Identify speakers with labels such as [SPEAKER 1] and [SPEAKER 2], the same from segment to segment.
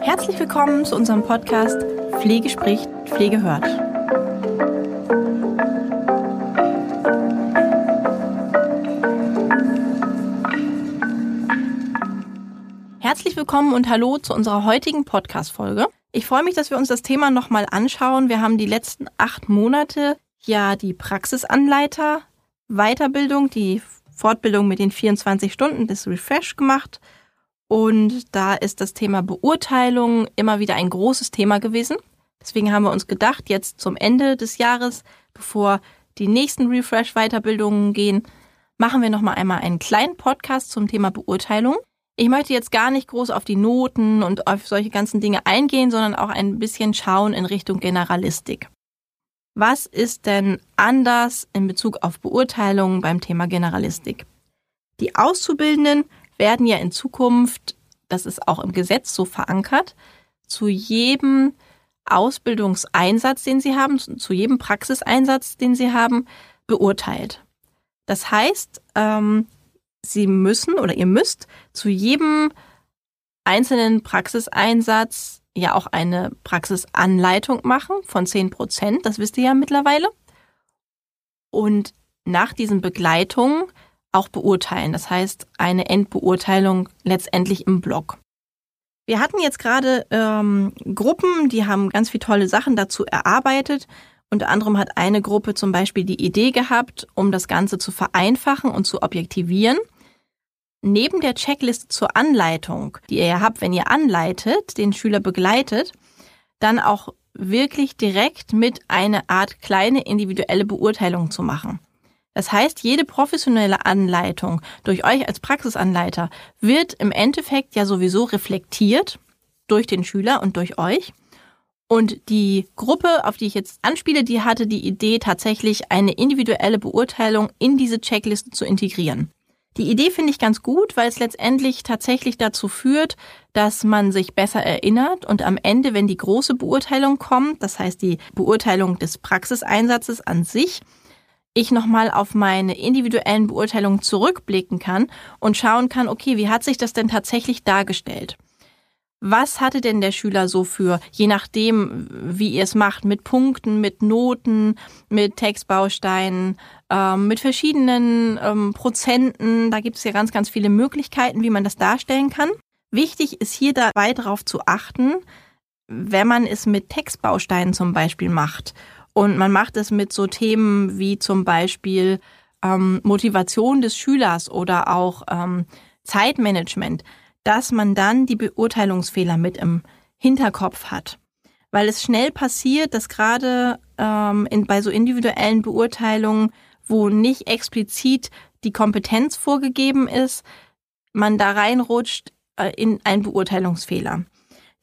[SPEAKER 1] Herzlich willkommen zu unserem Podcast Pflege spricht, Pflege hört. Herzlich willkommen und hallo zu unserer heutigen Podcast-Folge. Ich freue mich, dass wir uns das Thema nochmal anschauen. Wir haben die letzten acht Monate ja die Praxisanleiter Weiterbildung, die Fortbildung mit den 24 Stunden des Refresh gemacht. Und da ist das Thema Beurteilung immer wieder ein großes Thema gewesen. Deswegen haben wir uns gedacht, jetzt zum Ende des Jahres, bevor die nächsten Refresh-Weiterbildungen gehen, machen wir nochmal einmal einen kleinen Podcast zum Thema Beurteilung. Ich möchte jetzt gar nicht groß auf die Noten und auf solche ganzen Dinge eingehen, sondern auch ein bisschen schauen in Richtung Generalistik. Was ist denn anders in Bezug auf Beurteilungen beim Thema Generalistik? Die Auszubildenden werden ja in Zukunft, das ist auch im Gesetz so verankert, zu jedem Ausbildungseinsatz, den sie haben, zu jedem Praxiseinsatz, den sie haben, beurteilt. Das heißt, ähm, sie müssen oder ihr müsst zu jedem einzelnen Praxiseinsatz ja auch eine Praxisanleitung machen von 10 Prozent. Das wisst ihr ja mittlerweile. Und nach diesen Begleitungen auch beurteilen. Das heißt, eine Endbeurteilung letztendlich im Blog. Wir hatten jetzt gerade ähm, Gruppen, die haben ganz viele tolle Sachen dazu erarbeitet. Unter anderem hat eine Gruppe zum Beispiel die Idee gehabt, um das Ganze zu vereinfachen und zu objektivieren, neben der Checkliste zur Anleitung, die ihr ja habt, wenn ihr anleitet, den Schüler begleitet, dann auch wirklich direkt mit einer Art kleine individuelle Beurteilung zu machen. Das heißt, jede professionelle Anleitung durch euch als Praxisanleiter wird im Endeffekt ja sowieso reflektiert durch den Schüler und durch euch. Und die Gruppe, auf die ich jetzt anspiele, die hatte die Idee, tatsächlich eine individuelle Beurteilung in diese Checkliste zu integrieren. Die Idee finde ich ganz gut, weil es letztendlich tatsächlich dazu führt, dass man sich besser erinnert und am Ende, wenn die große Beurteilung kommt, das heißt die Beurteilung des Praxiseinsatzes an sich, ich nochmal auf meine individuellen Beurteilungen zurückblicken kann und schauen kann, okay, wie hat sich das denn tatsächlich dargestellt? Was hatte denn der Schüler so für, je nachdem, wie ihr es macht, mit Punkten, mit Noten, mit Textbausteinen, ähm, mit verschiedenen ähm, Prozenten? Da gibt es ja ganz, ganz viele Möglichkeiten, wie man das darstellen kann. Wichtig ist hier dabei darauf zu achten, wenn man es mit Textbausteinen zum Beispiel macht und man macht es mit so Themen wie zum Beispiel ähm, Motivation des Schülers oder auch ähm, Zeitmanagement dass man dann die Beurteilungsfehler mit im Hinterkopf hat. Weil es schnell passiert, dass gerade ähm, in, bei so individuellen Beurteilungen, wo nicht explizit die Kompetenz vorgegeben ist, man da reinrutscht äh, in einen Beurteilungsfehler.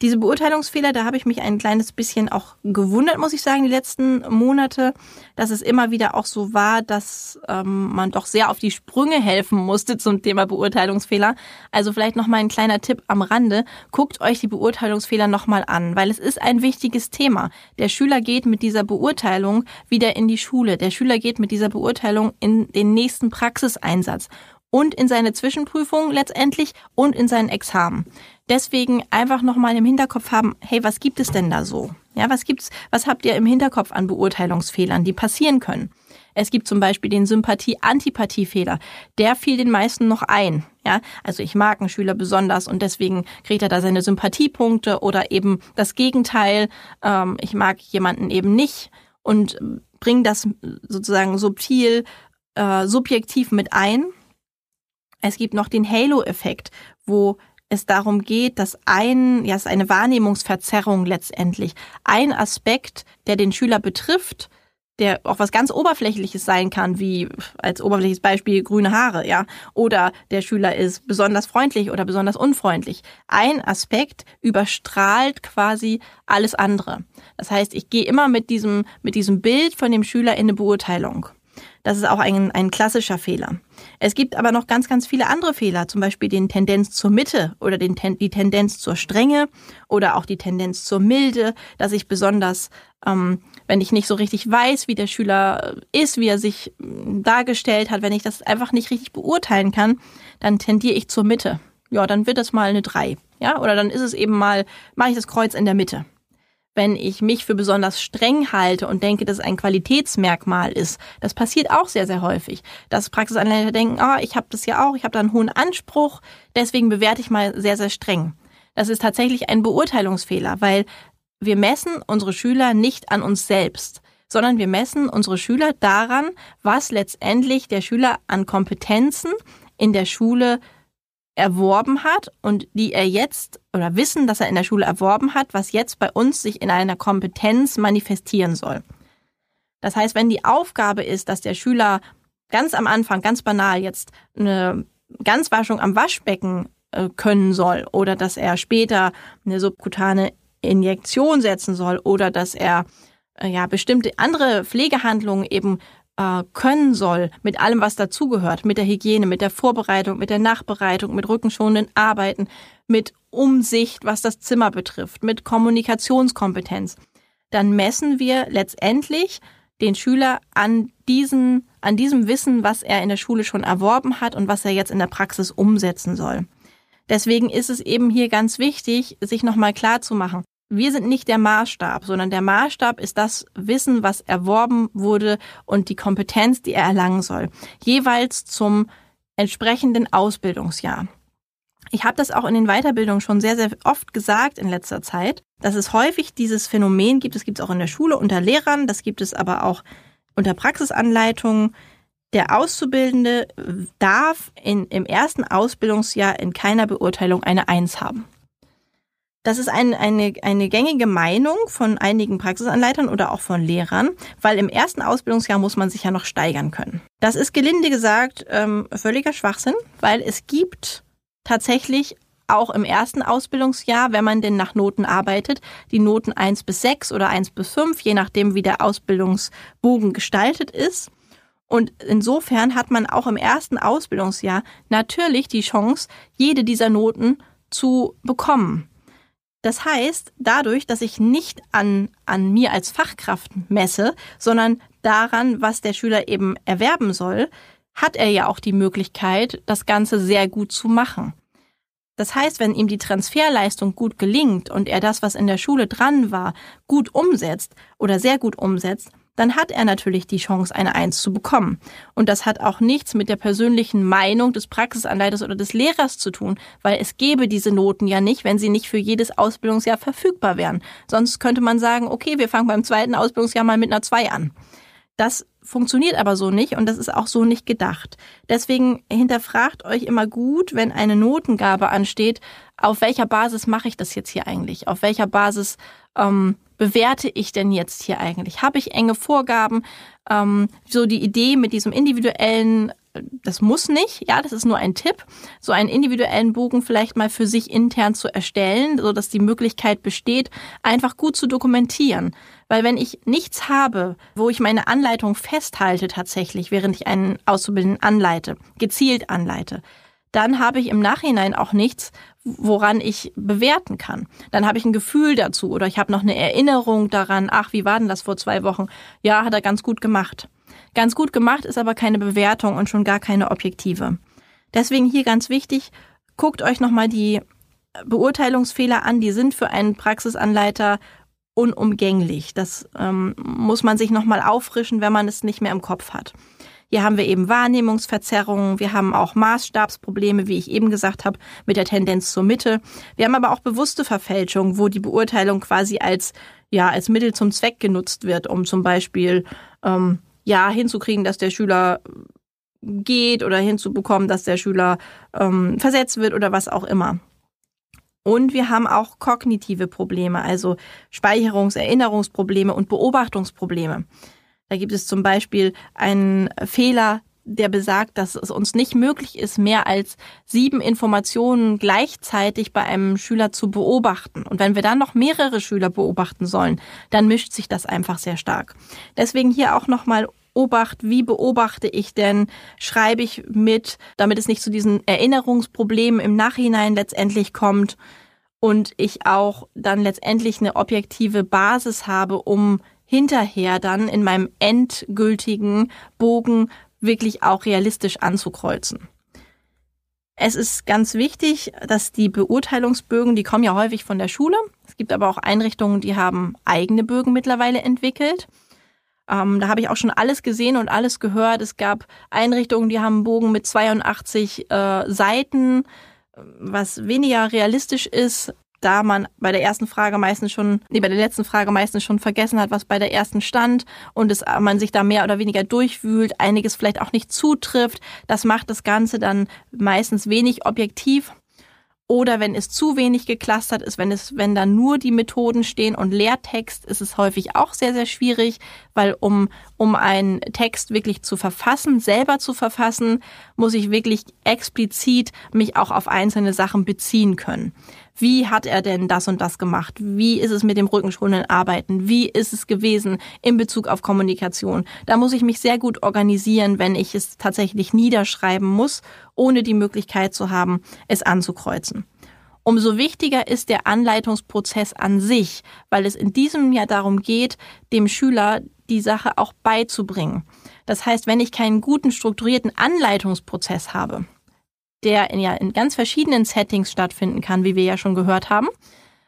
[SPEAKER 1] Diese Beurteilungsfehler, da habe ich mich ein kleines bisschen auch gewundert, muss ich sagen, die letzten Monate, dass es immer wieder auch so war, dass ähm, man doch sehr auf die Sprünge helfen musste zum Thema Beurteilungsfehler. Also vielleicht noch mal ein kleiner Tipp am Rande: Guckt euch die Beurteilungsfehler noch mal an, weil es ist ein wichtiges Thema. Der Schüler geht mit dieser Beurteilung wieder in die Schule. Der Schüler geht mit dieser Beurteilung in den nächsten Praxiseinsatz und in seine Zwischenprüfung letztendlich und in sein Examen. Deswegen einfach nochmal im Hinterkopf haben, hey, was gibt es denn da so? Ja, was gibt's, was habt ihr im Hinterkopf an Beurteilungsfehlern, die passieren können? Es gibt zum Beispiel den Sympathie-Antipathie-Fehler. Der fiel den meisten noch ein. Ja, also ich mag einen Schüler besonders und deswegen kriegt er da seine Sympathiepunkte oder eben das Gegenteil. Ähm, ich mag jemanden eben nicht und bringe das sozusagen subtil, äh, subjektiv mit ein. Es gibt noch den Halo-Effekt, wo es darum geht, dass ein, ja, es ist eine Wahrnehmungsverzerrung letztendlich. Ein Aspekt, der den Schüler betrifft, der auch was ganz Oberflächliches sein kann, wie als oberflächliches Beispiel grüne Haare, ja, oder der Schüler ist besonders freundlich oder besonders unfreundlich. Ein Aspekt überstrahlt quasi alles andere. Das heißt, ich gehe immer mit diesem, mit diesem Bild von dem Schüler in eine Beurteilung. Das ist auch ein, ein klassischer Fehler. Es gibt aber noch ganz, ganz viele andere Fehler, zum Beispiel den Tendenz zur Mitte oder den, die Tendenz zur Strenge oder auch die Tendenz zur Milde, dass ich besonders, ähm, wenn ich nicht so richtig weiß, wie der Schüler ist, wie er sich dargestellt hat, wenn ich das einfach nicht richtig beurteilen kann, dann tendiere ich zur Mitte. Ja, dann wird das mal eine drei. Ja, oder dann ist es eben mal, mache ich das Kreuz in der Mitte wenn ich mich für besonders streng halte und denke, dass es ein Qualitätsmerkmal ist. Das passiert auch sehr, sehr häufig, dass Praxisanleiter denken, ah, oh, ich habe das ja auch, ich habe da einen hohen Anspruch, deswegen bewerte ich mal sehr, sehr streng. Das ist tatsächlich ein Beurteilungsfehler, weil wir messen unsere Schüler nicht an uns selbst, sondern wir messen unsere Schüler daran, was letztendlich der Schüler an Kompetenzen in der Schule erworben hat und die er jetzt oder Wissen, das er in der Schule erworben hat, was jetzt bei uns sich in einer Kompetenz manifestieren soll. Das heißt, wenn die Aufgabe ist, dass der Schüler ganz am Anfang, ganz banal jetzt eine Ganzwaschung am Waschbecken äh, können soll oder dass er später eine subkutane Injektion setzen soll oder dass er äh, ja bestimmte andere Pflegehandlungen eben äh, können soll, mit allem, was dazugehört, mit der Hygiene, mit der Vorbereitung, mit der Nachbereitung, mit rückenschonenden Arbeiten, mit Umsicht, was das Zimmer betrifft, mit Kommunikationskompetenz, dann messen wir letztendlich den Schüler an diesen, an diesem Wissen, was er in der Schule schon erworben hat und was er jetzt in der Praxis umsetzen soll. Deswegen ist es eben hier ganz wichtig, sich nochmal klar zu machen wir sind nicht der Maßstab, sondern der Maßstab ist das Wissen, was erworben wurde und die Kompetenz, die er erlangen soll, jeweils zum entsprechenden Ausbildungsjahr. Ich habe das auch in den Weiterbildungen schon sehr, sehr oft gesagt in letzter Zeit, dass es häufig dieses Phänomen gibt. Das gibt es auch in der Schule unter Lehrern, das gibt es aber auch unter Praxisanleitungen. Der Auszubildende darf in, im ersten Ausbildungsjahr in keiner Beurteilung eine Eins haben. Das ist ein, eine, eine gängige Meinung von einigen Praxisanleitern oder auch von Lehrern, weil im ersten Ausbildungsjahr muss man sich ja noch steigern können. Das ist gelinde gesagt ähm, völliger Schwachsinn, weil es gibt tatsächlich auch im ersten Ausbildungsjahr, wenn man denn nach Noten arbeitet, die Noten eins bis sechs oder eins bis fünf, je nachdem wie der Ausbildungsbogen gestaltet ist. Und insofern hat man auch im ersten Ausbildungsjahr natürlich die Chance, jede dieser Noten zu bekommen. Das heißt, dadurch, dass ich nicht an, an mir als Fachkraft messe, sondern daran, was der Schüler eben erwerben soll, hat er ja auch die Möglichkeit, das Ganze sehr gut zu machen. Das heißt, wenn ihm die Transferleistung gut gelingt und er das, was in der Schule dran war, gut umsetzt oder sehr gut umsetzt, dann hat er natürlich die Chance, eine Eins zu bekommen. Und das hat auch nichts mit der persönlichen Meinung des Praxisanleiters oder des Lehrers zu tun, weil es gäbe diese Noten ja nicht, wenn sie nicht für jedes Ausbildungsjahr verfügbar wären. Sonst könnte man sagen, okay, wir fangen beim zweiten Ausbildungsjahr mal mit einer Zwei an. Das funktioniert aber so nicht und das ist auch so nicht gedacht. Deswegen hinterfragt euch immer gut, wenn eine Notengabe ansteht, auf welcher Basis mache ich das jetzt hier eigentlich? Auf welcher Basis ähm, bewerte ich denn jetzt hier eigentlich? Habe ich enge Vorgaben? Ähm, so die Idee mit diesem individuellen, das muss nicht, ja, das ist nur ein Tipp, so einen individuellen Bogen vielleicht mal für sich intern zu erstellen, so dass die Möglichkeit besteht, einfach gut zu dokumentieren. Weil wenn ich nichts habe, wo ich meine Anleitung festhalte tatsächlich, während ich einen Auszubildenden anleite, gezielt anleite, dann habe ich im Nachhinein auch nichts, woran ich bewerten kann. Dann habe ich ein Gefühl dazu oder ich habe noch eine Erinnerung daran, ach, wie war denn das vor zwei Wochen? Ja, hat er ganz gut gemacht. Ganz gut gemacht ist aber keine Bewertung und schon gar keine objektive. Deswegen hier ganz wichtig, guckt euch nochmal die Beurteilungsfehler an, die sind für einen Praxisanleiter unumgänglich. Das ähm, muss man sich nochmal auffrischen, wenn man es nicht mehr im Kopf hat. Hier haben wir eben Wahrnehmungsverzerrungen, wir haben auch Maßstabsprobleme, wie ich eben gesagt habe, mit der Tendenz zur Mitte. Wir haben aber auch bewusste Verfälschungen, wo die Beurteilung quasi als ja als Mittel zum Zweck genutzt wird, um zum Beispiel ähm, ja hinzukriegen, dass der Schüler geht oder hinzubekommen, dass der Schüler ähm, versetzt wird oder was auch immer. Und wir haben auch kognitive Probleme, also Speicherungs-, Erinnerungsprobleme und Beobachtungsprobleme. Da gibt es zum Beispiel einen Fehler, der besagt, dass es uns nicht möglich ist, mehr als sieben Informationen gleichzeitig bei einem Schüler zu beobachten. Und wenn wir dann noch mehrere Schüler beobachten sollen, dann mischt sich das einfach sehr stark. Deswegen hier auch nochmal Obacht, wie beobachte ich denn, schreibe ich mit, damit es nicht zu diesen Erinnerungsproblemen im Nachhinein letztendlich kommt und ich auch dann letztendlich eine objektive Basis habe, um hinterher dann in meinem endgültigen Bogen wirklich auch realistisch anzukreuzen. Es ist ganz wichtig, dass die Beurteilungsbögen, die kommen ja häufig von der Schule. Es gibt aber auch Einrichtungen, die haben eigene Bögen mittlerweile entwickelt. Ähm, da habe ich auch schon alles gesehen und alles gehört. Es gab Einrichtungen, die haben einen Bogen mit 82 äh, Seiten, was weniger realistisch ist da man bei der ersten Frage meistens schon, nee, bei der letzten Frage meistens schon vergessen hat, was bei der ersten stand und es, man sich da mehr oder weniger durchwühlt, einiges vielleicht auch nicht zutrifft. Das macht das Ganze dann meistens wenig objektiv oder wenn es zu wenig geklustert ist, wenn es, wenn da nur die Methoden stehen und Leertext, ist es häufig auch sehr, sehr schwierig, weil um, um einen Text wirklich zu verfassen, selber zu verfassen, muss ich wirklich explizit mich auch auf einzelne Sachen beziehen können. Wie hat er denn das und das gemacht? Wie ist es mit dem rückenschonenden Arbeiten? Wie ist es gewesen in Bezug auf Kommunikation? Da muss ich mich sehr gut organisieren, wenn ich es tatsächlich niederschreiben muss, ohne die Möglichkeit zu haben, es anzukreuzen. Umso wichtiger ist der Anleitungsprozess an sich, weil es in diesem Jahr darum geht, dem Schüler die Sache auch beizubringen. Das heißt, wenn ich keinen guten strukturierten Anleitungsprozess habe, der in, ja in ganz verschiedenen Settings stattfinden kann, wie wir ja schon gehört haben.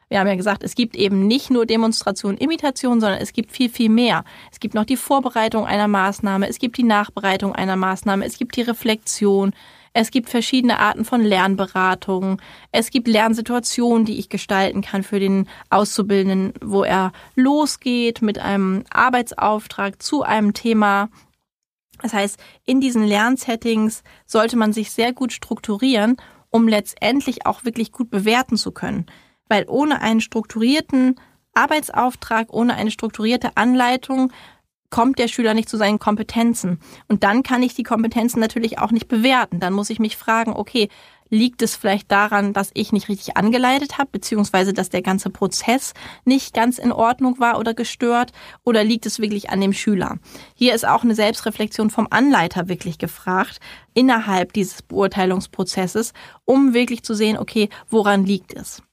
[SPEAKER 1] Wir haben ja gesagt, es gibt eben nicht nur Demonstration, Imitation, sondern es gibt viel, viel mehr. Es gibt noch die Vorbereitung einer Maßnahme, es gibt die Nachbereitung einer Maßnahme, es gibt die Reflexion, es gibt verschiedene Arten von Lernberatungen, es gibt Lernsituationen, die ich gestalten kann für den Auszubildenden, wo er losgeht mit einem Arbeitsauftrag zu einem Thema das heißt, in diesen Lernsettings sollte man sich sehr gut strukturieren, um letztendlich auch wirklich gut bewerten zu können. Weil ohne einen strukturierten Arbeitsauftrag, ohne eine strukturierte Anleitung kommt der Schüler nicht zu seinen Kompetenzen. Und dann kann ich die Kompetenzen natürlich auch nicht bewerten. Dann muss ich mich fragen, okay, Liegt es vielleicht daran, dass ich nicht richtig angeleitet habe, beziehungsweise dass der ganze Prozess nicht ganz in Ordnung war oder gestört? Oder liegt es wirklich an dem Schüler? Hier ist auch eine Selbstreflexion vom Anleiter wirklich gefragt, innerhalb dieses Beurteilungsprozesses, um wirklich zu sehen, okay, woran liegt es?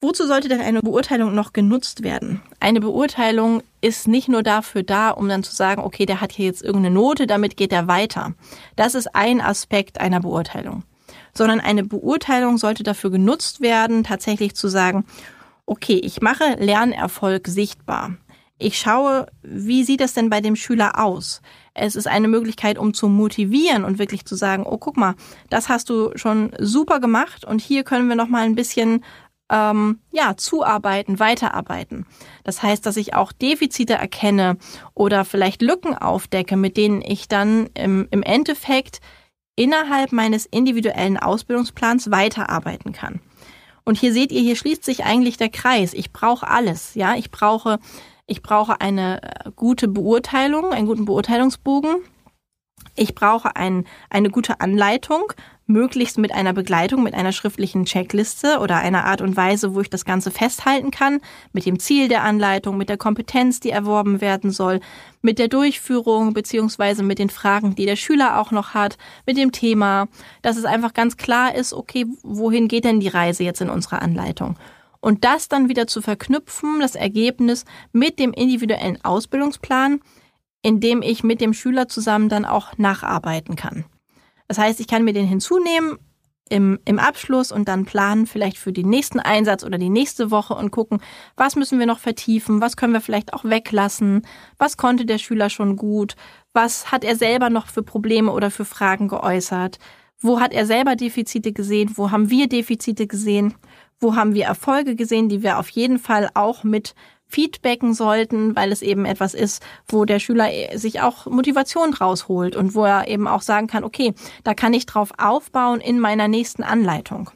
[SPEAKER 1] Wozu sollte denn eine Beurteilung noch genutzt werden? Eine Beurteilung ist nicht nur dafür da, um dann zu sagen, okay, der hat hier jetzt irgendeine Note, damit geht er weiter. Das ist ein Aspekt einer Beurteilung sondern eine Beurteilung sollte dafür genutzt werden, tatsächlich zu sagen, okay, ich mache Lernerfolg sichtbar. Ich schaue, wie sieht es denn bei dem Schüler aus? Es ist eine Möglichkeit, um zu motivieren und wirklich zu sagen, oh, guck mal, das hast du schon super gemacht und hier können wir noch mal ein bisschen ähm, ja zuarbeiten, weiterarbeiten. Das heißt, dass ich auch Defizite erkenne oder vielleicht Lücken aufdecke, mit denen ich dann im, im Endeffekt innerhalb meines individuellen Ausbildungsplans weiterarbeiten kann. Und hier seht ihr, hier schließt sich eigentlich der Kreis. Ich brauche alles, ja. Ich brauche, ich brauche eine äh, gute Beurteilung, einen guten Beurteilungsbogen. Ich brauche ein, eine gute Anleitung, möglichst mit einer Begleitung, mit einer schriftlichen Checkliste oder einer Art und Weise, wo ich das Ganze festhalten kann, mit dem Ziel der Anleitung, mit der Kompetenz, die erworben werden soll, mit der Durchführung beziehungsweise mit den Fragen, die der Schüler auch noch hat, mit dem Thema, dass es einfach ganz klar ist, okay, wohin geht denn die Reise jetzt in unserer Anleitung? Und das dann wieder zu verknüpfen, das Ergebnis mit dem individuellen Ausbildungsplan, in dem ich mit dem Schüler zusammen dann auch nacharbeiten kann. Das heißt, ich kann mir den hinzunehmen im, im Abschluss und dann planen vielleicht für den nächsten Einsatz oder die nächste Woche und gucken, was müssen wir noch vertiefen, was können wir vielleicht auch weglassen, was konnte der Schüler schon gut, was hat er selber noch für Probleme oder für Fragen geäußert, wo hat er selber Defizite gesehen, wo haben wir Defizite gesehen, wo haben wir Erfolge gesehen, die wir auf jeden Fall auch mit feedbacken sollten, weil es eben etwas ist, wo der Schüler sich auch Motivation rausholt und wo er eben auch sagen kann, okay, da kann ich drauf aufbauen in meiner nächsten Anleitung.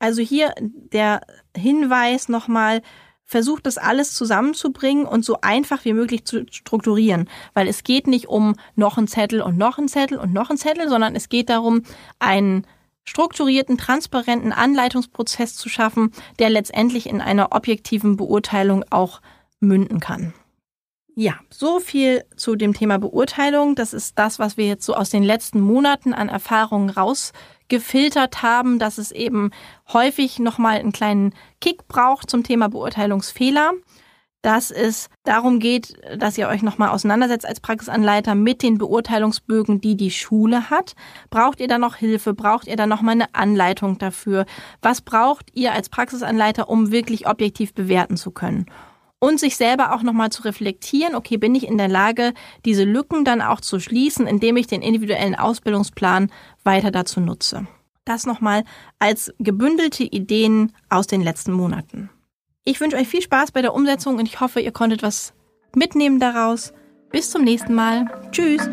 [SPEAKER 1] Also hier der Hinweis nochmal, versucht das alles zusammenzubringen und so einfach wie möglich zu strukturieren, weil es geht nicht um noch ein Zettel und noch ein Zettel und noch ein Zettel, sondern es geht darum, einen strukturierten, transparenten Anleitungsprozess zu schaffen, der letztendlich in einer objektiven Beurteilung auch münden kann. Ja, so viel zu dem Thema Beurteilung. Das ist das, was wir jetzt so aus den letzten Monaten an Erfahrungen rausgefiltert haben, dass es eben häufig nochmal einen kleinen Kick braucht zum Thema Beurteilungsfehler. Dass es darum geht, dass ihr euch nochmal auseinandersetzt als Praxisanleiter mit den Beurteilungsbögen, die die Schule hat. Braucht ihr da noch Hilfe? Braucht ihr da nochmal eine Anleitung dafür? Was braucht ihr als Praxisanleiter, um wirklich objektiv bewerten zu können? Und sich selber auch nochmal zu reflektieren, okay, bin ich in der Lage, diese Lücken dann auch zu schließen, indem ich den individuellen Ausbildungsplan weiter dazu nutze. Das nochmal als gebündelte Ideen aus den letzten Monaten. Ich wünsche euch viel Spaß bei der Umsetzung und ich hoffe, ihr konntet was mitnehmen daraus. Bis zum nächsten Mal. Tschüss.